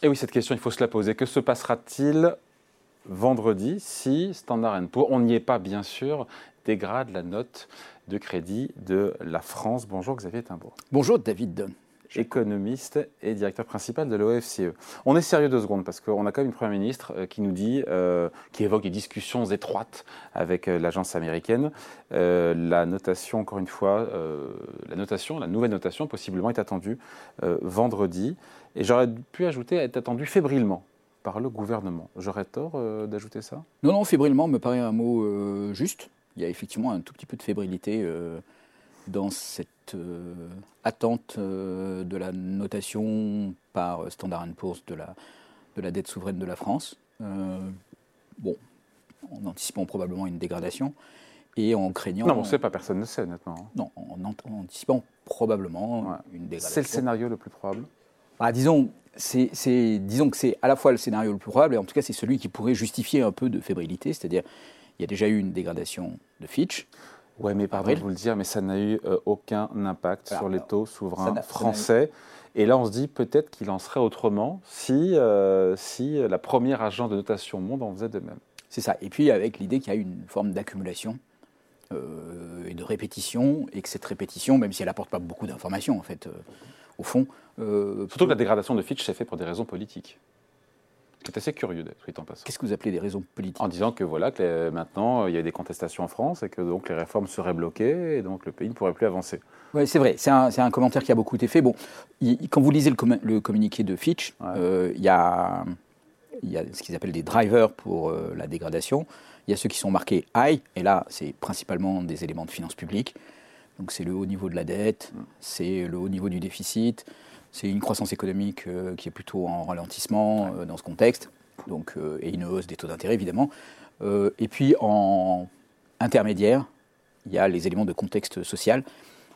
Et oui, cette question, il faut se la poser. Que se passera-t-il vendredi si Standard Poor's, on n'y est pas bien sûr, dégrade la note de crédit de la France? Bonjour Xavier Timbourg. Bonjour David économiste et directeur principal de l'OFCE. On est sérieux deux secondes parce qu'on a quand même une première ministre euh, qui nous dit, euh, qui évoque des discussions étroites avec euh, l'agence américaine. la notation, encore une fois, la notation, la nouvelle notation possiblement est attendue vendredi. Et j'aurais pu ajouter est attendue fébrilement par le gouvernement. J'aurais tort d'ajouter ça? Non, non, fébrilement me paraît un mot juste. Il y a effectivement un tout petit peu de fébrilité dans cette euh, attente euh, de la notation par Standard Poor's de la, de la dette souveraine de la France. Euh, bon, en anticipant probablement une dégradation et en craignant. Non, on ne sait pas, personne ne sait, honnêtement. Non, en, anticipant probablement une dégradation. C'est le scénario le plus probable? Ah, disons, c'est, disons que c'est à la fois le scénario le plus probable, et en tout cas c'est celui qui pourrait justifier un peu de fébrilité, c'est-à-dire il y a déjà eu une dégradation de Fitch. Oui, mais pardon de vous le dire, mais ça n'a eu euh, aucun impact sur les taux souverains français. Et là, on se dit peut-être qu'il en serait autrement si, euh, si la première agence de notation au monde en faisait de même. C'est ça. Et puis avec l'idée qu'il y a une forme d'accumulation euh, et de répétition, et que cette répétition, même si elle n'apporte pas beaucoup d'informations, en fait, au fond. Surtout que la dégradation de Fitch s'est faite pour des raisons politiques. C'est assez curieux d'être en passant. Qu'est-ce que vous appelez des raisons politiques En disant que voilà, que maintenant il y a des contestations en France et que donc les réformes seraient bloquées et donc le pays ne pourrait plus avancer. Oui, c'est vrai. C'est un, un, commentaire qui a beaucoup été fait. Bon, quand vous lisez le, le, communiqué de Fitch, euh, il y, a, y, a, ce qu'ils appellent des drivers pour euh, la dégradation. Il y a ceux qui sont marqués high, et là, c'est principalement des éléments de finances publiques. Donc c'est le haut niveau de la dette, mm. c'est le haut niveau du déficit, c'est une croissance économique euh, qui est plutôt en ralentissement euh, dans ce contexte, donc, euh, et une hausse des taux d'intérêt évidemment. et puis en intermédiaire, il y a les éléments de contexte social,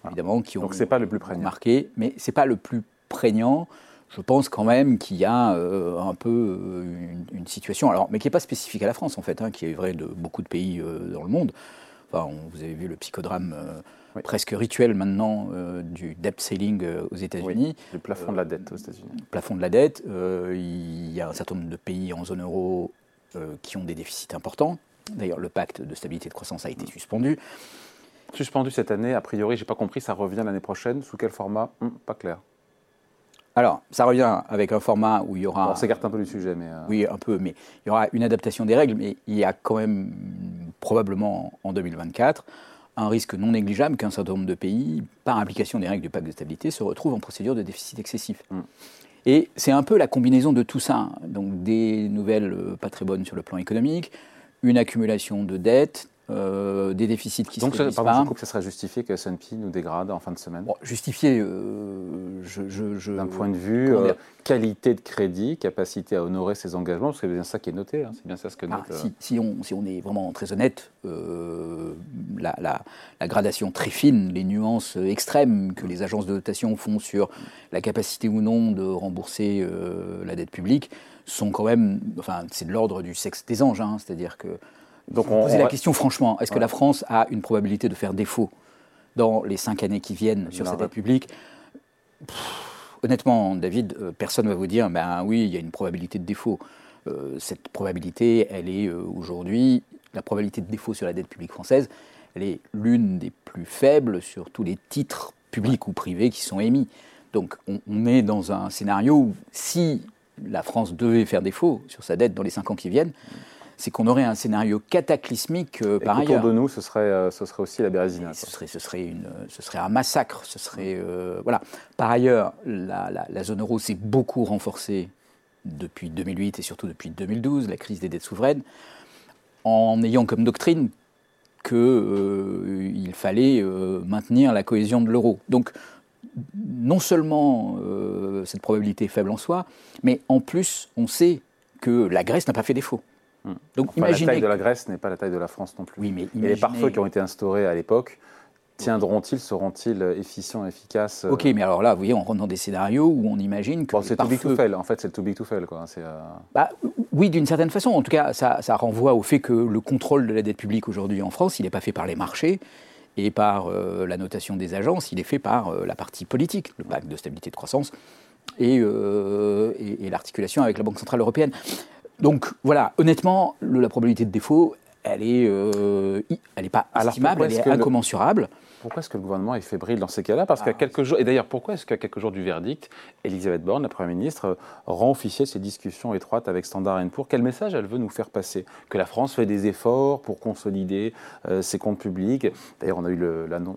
évidemment, qui ont, donc c'est pas le plus prégnant. marqué, mais c'est pas le plus prégnant. Je pense quand même qu'il y a un peu une, situation, alors, mais qui n'est pas spécifique à la France en fait, hein, qui est vrai de beaucoup de pays dans le monde. Enfin, vous avez vu le psychodrame presque rituel maintenant euh, du debt ceiling euh, aux États-Unis. le plafond de la dette aux États-Unis. Plafond de la dette. Euh, il y a un certain nombre de pays en zone euro qui ont des déficits importants. D'ailleurs, le pacte de stabilité et de croissance a été suspendu. Suspendu cette année, a priori, j'ai pas compris, ça revient l'année prochaine. Sous quel format? Hum, Pas clair. Alors, ça revient avec un format où il y aura. on s'écarte un peu du sujet, mais. Oui, un peu, mais il y aura une adaptation des règles, mais il y a quand même probablement en 2024 un risque non négligeable qu'un certain nombre de pays, par application des règles du pacte de stabilité, se retrouvent en procédure de déficit excessif. Mm. Et c'est un peu la combinaison de tout ça. Donc des nouvelles euh, pas très bonnes sur le plan économique, une accumulation de dettes, euh, des déficits qui Donc, se Donc, pardon, je que ça serait justifié que S&P nous dégrade en fin de semaine bon, Justifié, euh, je, je, D'un point de vue euh, qualité de crédit, capacité à honorer ses engagements, parce que c'est bien ça qui est noté, hein, c'est bien ça ce que ah, note... si, si, on, si on est vraiment très honnête, la, la, la, gradation très fine, les nuances extrêmes que les agences de notation font sur la capacité ou non de rembourser la dette publique sont quand même... Enfin, c'est de l'ordre du sexe des anges, hein, c'est-à-dire que donc on, posez la question franchement, est-ce que la France a une probabilité de faire défaut dans les cinq années qui viennent sur cette dette publique Honnêtement, David, euh, personne ne va vous dire, ben oui, il y a une probabilité de défaut. Euh, cette probabilité, elle est euh, aujourd'hui, la probabilité de défaut sur la dette publique française, elle est l'une des plus faibles sur tous les titres publics ou privés qui sont émis. Donc on, on, est dans un scénario où si la France devait faire défaut sur sa dette dans les cinq ans qui viennent, c'est qu'on aurait un scénario cataclysmique euh, par ailleurs. Autour de nous, ce serait, euh, ce serait aussi la Bérésina. Ce serait, ce, serait une, ce serait un massacre. Ce serait, euh, voilà. Par ailleurs, la, la, zone euro s'est beaucoup renforcée depuis 2008 et surtout depuis 2012, la crise des dettes souveraines, en ayant comme doctrine qu'il fallait maintenir la cohésion de l'euro. Donc, non seulement cette probabilité est faible en soi, mais en plus, on sait que la Grèce n'a pas fait défaut. Hmm. Donc, imaginez la taille de la Grèce n'est pas la taille de la France non plus. Oui, mais Et les pare-feux qui ont été instaurés à l'époque, tiendront-ils, seront-ils efficients, efficaces Ok, mais alors là, vous voyez, on rentre dans des scénarios où on imagine que. Bon, c'est too big to fail, en fait, c'est too big to fail. Quoi. Euh, bah, oui, d'une certaine façon. En tout cas, ça, ça, renvoie au fait que le contrôle de la dette publique aujourd'hui en France, il n'est pas fait par les marchés et par euh, la notation des agences, il est fait par euh, la partie politique, le pacte de stabilité de croissance, et, et, l'articulation avec la Banque Centrale Européenne. Donc voilà, honnêtement, la probabilité de défaut, elle est, elle n'est pas estimable, elle est, incommensurable. Pourquoi est-ce que le gouvernement est fébrile dans ces cas-là? Parce qu'à ah. quelques jours, et d'ailleurs, pourquoi est-ce qu'à quelques jours du verdict, Elisabeth Borne, la Première ministre, rend officiel ses discussions étroites avec Standard Poor's? Quel message elle veut nous faire passer? Que la France fait des efforts pour consolider euh, ses comptes publics? D'ailleurs, on a eu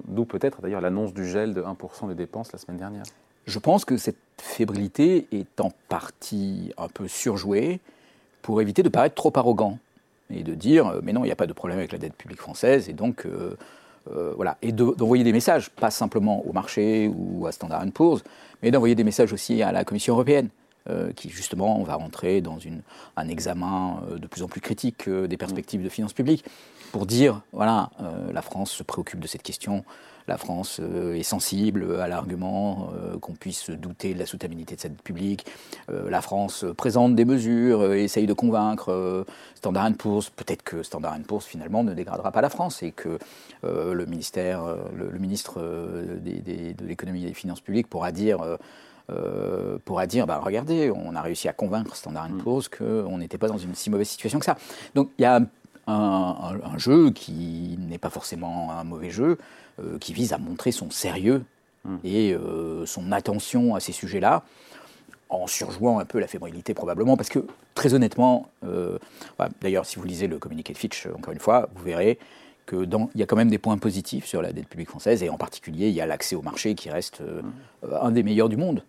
d'où peut-être d'ailleurs l'annonce du gel de 1% des dépenses la semaine dernière. Je pense que cette fébrilité est en partie un peu surjouée pour éviter de paraître trop arrogant et de dire euh, mais non, il n'y a pas de problème avec la dette publique française et donc euh, euh, voilà, et d'envoyer des messages, pas simplement au marché ou à Standard Poor's, mais d'envoyer des messages aussi à la Commission européenne. Euh, qui justement va rentrer dans un examen euh, de plus en plus critique des perspectives de finances publiques, pour dire, voilà, la France se préoccupe de cette question, la France euh, est sensible à l'argument euh, qu'on puisse douter de la soutenabilité de cette publique. Euh, la France présente des mesures, essaye de convaincre Standard Poor's. Peut-être que Standard Poor's finalement ne dégradera pas la France et que le ministère, le, ministre de l'économie et des finances publiques pourra dire. Pourra dire, bah, regardez, on a réussi à convaincre Standard mm. Poor's qu'on n'était pas dans une si mauvaise situation que ça. Donc il y a un jeu qui n'est pas forcément un mauvais jeu, euh, qui vise à montrer son sérieux hmm. et euh, son attention à ces sujets-là, en surjouant un peu la fébrilité probablement, parce que très honnêtement, euh, d'ailleurs si vous lisez le communiqué de Fitch, encore une fois, vous verrez qu'il y a quand même des points positifs sur la dette publique française, et en particulier, il y a l'accès au marché qui reste hmm. un des meilleurs du monde,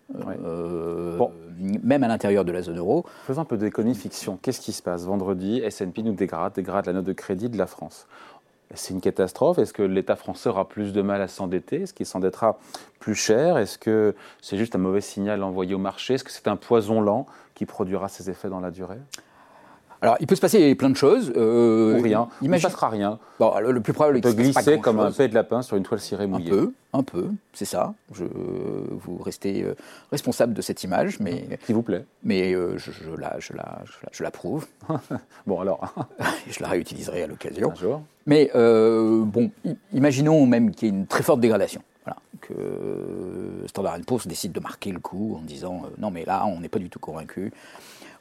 même à l'intérieur de la zone euro. Faisons un peu d'économie fiction. Qu'est-ce qui se passe? Vendredi, S&P nous dégrade, dégrade la note de crédit de la France. C'est une catastrophe. Est-ce que l'État français aura plus de mal à s'endetter? Est-ce qu'il s'endettera plus cher? Est-ce que c'est juste un mauvais signal envoyé au marché? Est-ce que c'est un poison lent qui produira ses effets dans la durée? Alors, il peut se passer plein de choses. Euh, Ou rien. Il ne se passera rien. Bon, le, plus probable, c'est glisser comme un pet de lapin sur une toile cirée mouillée. Un peu, un peu, c'est ça. Je, vous restez euh, responsable de cette image, mais s'il vous plaît. Mais euh, je, je, la, je, la, je, bon alors. je la réutiliserai à l'occasion. Mais euh, bon, imaginons même qu'il y ait une très forte dégradation. Voilà, que Standard Poor's décide de marquer le coup en disant non mais là on n'est pas du tout convaincu.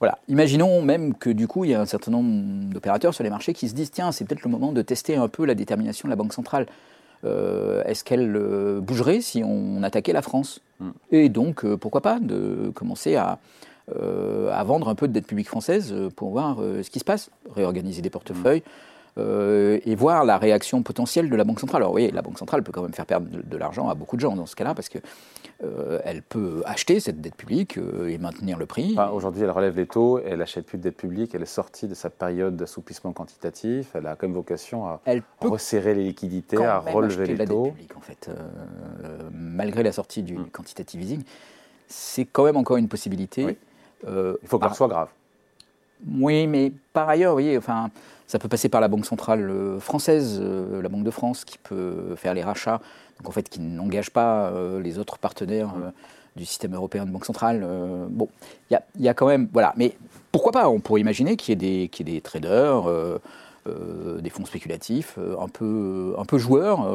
Voilà. Imaginons même que du coup, il y a un certain nombre d'opérateurs sur les marchés qui se disent tiens, c'est peut-être le moment de tester un peu la détermination de la Banque centrale. Euh, est-ce qu'elle euh, bougerait si on attaquait la France? Hmm. Et donc, euh, pourquoi pas de commencer à, à, vendre un peu de dette publique française pour voir ce qui se passe, réorganiser des portefeuilles. Euh, et voir la réaction potentielle de la Banque centrale. Alors oui, la Banque centrale peut quand même faire perdre de, l'argent à beaucoup de gens dans ce cas-là, parce qu'elle euh, elle peut acheter cette dette publique euh, et maintenir le prix. Aujourd'hui, elle relève les taux, elle n'achète plus de dette publique, elle est sortie de sa période d'assouplissement quantitatif, elle a comme vocation à resserrer les liquidités, à relever les la taux. Dette publique, en fait, malgré la sortie du hmm. quantitative easing, c'est quand même encore une possibilité. Il faut qu'elle soit grave. Oui, mais par ailleurs, vous voyez, enfin, ça peut passer par la Banque centrale euh, française, euh, la Banque de France, qui peut faire les rachats, donc en fait qui n'engage pas euh, les autres partenaires du système européen de banque centrale. bon, il y, a quand même, voilà, mais pourquoi pas On pourrait imaginer qu'il y, ait des traders, des fonds spéculatifs, un peu, un peu joueurs,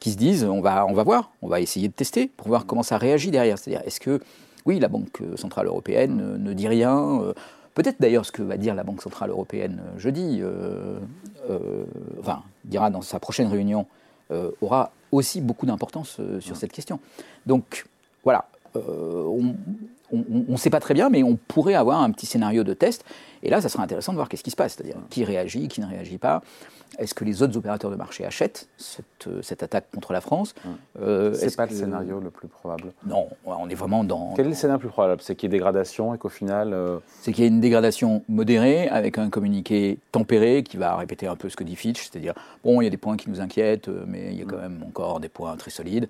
qui se disent on va, on va voir, on va essayer de tester pour voir comment ça réagit derrière. C'est-à-dire, est-ce que oui, la Banque centrale européenne ne dit rien Peut-être d'ailleurs ce que va dire la Banque Centrale Européenne euh, jeudi, euh, euh, enfin, dira dans sa prochaine réunion, aura aussi beaucoup d'importance sur cette question. Donc, voilà, on ne sait pas très bien, mais on pourrait avoir un petit scénario de test. Et là, ça sera intéressant de voir qu'est-ce qui se passe, c'est-à-dire qui réagit, qui ne réagit pas. Est-ce que les autres opérateurs de marché achètent cette, euh, attaque contre la France euh, Ce n'est pas le scénario le plus probable. Non, on est vraiment dans. Quel est le scénario le plus probable? C'est qu'il y ait dégradation et qu'au final. Euh, C'est qu'il y ait une dégradation modérée avec un communiqué tempéré qui va répéter un peu ce que dit Fitch, c'est-à-dire bon, il y a des points qui nous inquiètent, mais il y a quand même encore des points très solides.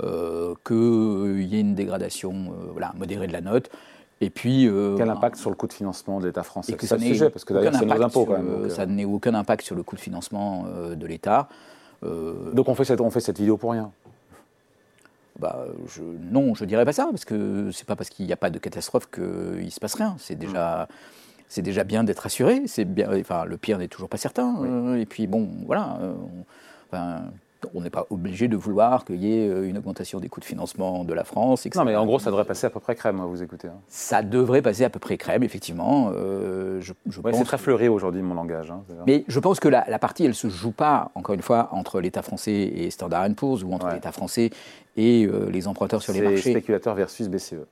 Qu'il y ait une dégradation voilà, modérée de la note. Et puis, euh, Quel impact sur le coût de financement de l'État français C'est ça le sujet, parce que d'ailleurs, c'est nos impôts quand même. ça n'a aucun impact sur le coût de financement euh, de l'État. Euh, donc on fait, cette, on fait cette vidéo pour rien bah, je, non, je dirais pas ça, parce que c'est pas parce qu'il n'y a pas de catastrophe qu'il se passe rien. C'est déjà, c'est déjà bien d'être assuré. Bien, enfin, le pire n'est toujours pas certain. Et puis bon, voilà. on n'est pas obligé de vouloir qu'il y ait une augmentation des coûts de financement de la France. Non, mais en gros, ça devrait passer à peu près crème, vous écoutez. Hein. Ça devrait passer à peu près crème, effectivement. je, c'est très fleuri aujourd'hui, mon langage. Hein, mais je pense que la, partie, elle ne se joue pas, encore une fois, entre l'État français et Standard Poor's ou entre l'État français et les emprunteurs sur les marchés. spéculateurs versus BCE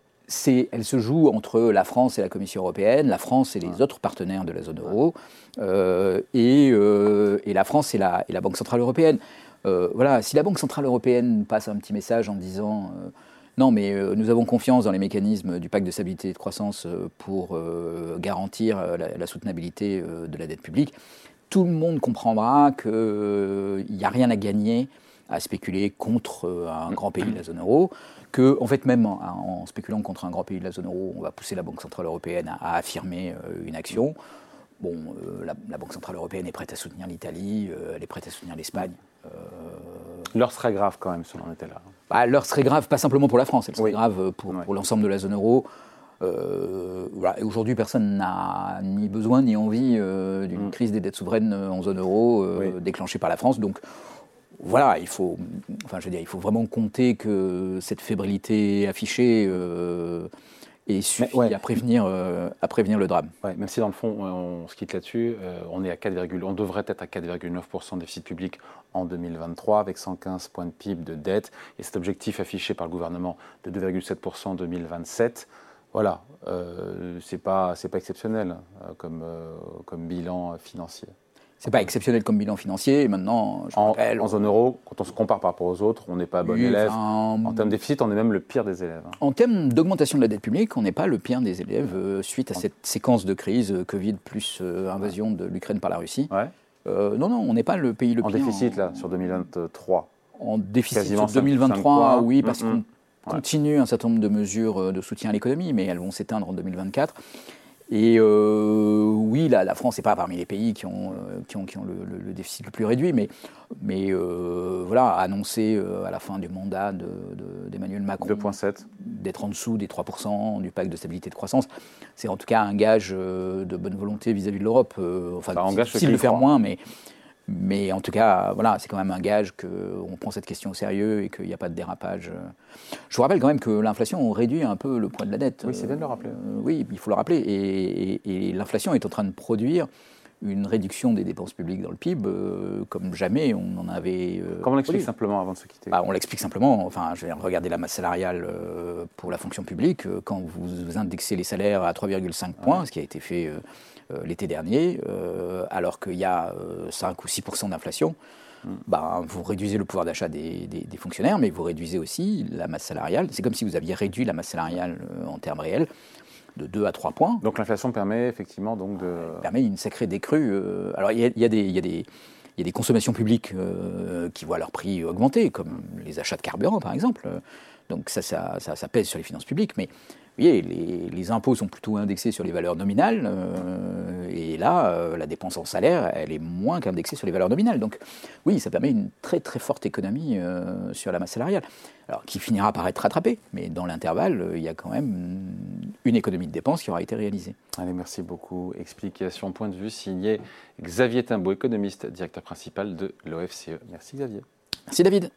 elle se joue entre la France et la Commission européenne, la France et les autres partenaires de la zone euro, euh, euh, et, la France et la, Banque Centrale Européenne. Euh, voilà, si la Banque Centrale Européenne passe un petit message en disant non, mais nous avons confiance dans les mécanismes du pacte de stabilité et de croissance pour garantir la, soutenabilité de la dette publique, tout le monde comprendra qu'il n'y a rien à gagner à spéculer contre un grand pays de la zone euro, que, en fait, même en, spéculant contre un grand pays de la zone euro, on va pousser la Banque Centrale Européenne à, affirmer euh, une action. Bon, euh, la, Banque Centrale Européenne est prête à soutenir l'Italie, euh, elle est prête à soutenir l'Espagne. L'heure serait grave quand même, si on en était là. Bah, L'heure serait grave, pas simplement pour la France, elle serait grave pour, pour l'ensemble de la zone euro. Voilà. Aujourd'hui, personne n'a ni besoin ni envie d'une mm. crise des dettes souveraines en zone euro déclenchée par la France. Donc, voilà, il faut, enfin, je veux dire, il faut vraiment compter que cette fébrilité affichée euh, est suffit à, prévenir, euh, à prévenir le drame. même si dans le fond, on, se quitte là-dessus, euh, on, est à 4, on devrait être à 4,9% de déficit public en 2023 avec 115 points de PIB de dette et cet objectif affiché par le gouvernement de 2,7% en 2027. Voilà, c'est pas, pas exceptionnel comme, comme bilan financier. C'est pas exceptionnel comme bilan financier. Maintenant, je en, rappelle, en zone euro, quand on se compare par rapport aux autres, on n'est pas bon élève. en termes de déficit, on est même le pire des élèves. Hein. En termes d'augmentation de la dette publique, on n'est pas le pire des élèves euh, suite à cette séquence de crise euh, Covid plus euh, invasion de l'Ukraine par la Russie. Ouais. non, non, on n'est pas le pays le en pire. Déficit, là, sur 2023 En déficit sur 2023, oui, parce mm, mm. qu'on continue un certain nombre de mesures de soutien à l'économie, mais elles vont s'éteindre en 2024. Et euh, la, la France n'est pas parmi les pays qui ont, euh, qui ont, qui ont le, déficit le plus réduit, mais, mais euh, voilà, annoncer à la fin du mandat d'Emmanuel de, Macron d'être en dessous des 3% du pacte de stabilité de croissance, c'est en tout cas un gage de bonne volonté vis-à-vis de l'Europe. enfin, c'est difficile de faire moins, mais mais en tout cas, voilà, c'est quand même un gage qu'on prend cette question au sérieux et qu'il n'y a pas de dérapage. Je vous rappelle quand même que l'inflation réduit un peu le poids de la dette. Oui, c'est bien de le rappeler. Euh, oui, il faut le rappeler. Et, l'inflation est en train de produire une réduction des dépenses publiques dans le PIB euh, comme jamais on en avait. Euh, Comment on l'explique simplement avant de se quitter? Bah, On l'explique simplement. Enfin, je vais regarder la masse salariale pour la fonction publique. Quand vous indexez les salaires à 3,5 points, ce qui a été fait euh, l'été dernier, euh, alors qu'il y a 5 euh, ou 6% d'inflation. Hmm. bah, vous réduisez le pouvoir d'achat des, fonctionnaires, mais vous réduisez aussi la masse salariale. C'est comme si vous aviez réduit la masse salariale en termes réels de 2 à 3 points. Donc l'inflation permet effectivement donc de... permet une sacrée décrue. alors il y, a, des... consommations publiques qui voient leur prix augmenter, comme les achats de carburant par exemple. Donc ça, ça, ça, pèse sur les finances publiques, mais voyez, les, impôts sont plutôt indexés sur les valeurs nominales, euh, et là, euh, la dépense en salaire, elle est moins qu'indexée sur les valeurs nominales. Donc oui, ça permet une très très forte économie euh, sur la masse salariale, alors qui finira par être rattrapée, mais dans l'intervalle, il y a quand même une économie de dépenses qui aura été réalisée. Allez, merci beaucoup. Explication, point de vue signé Xavier Timbaud, économiste, directeur principal de l'OFCE. Merci Xavier. Merci David.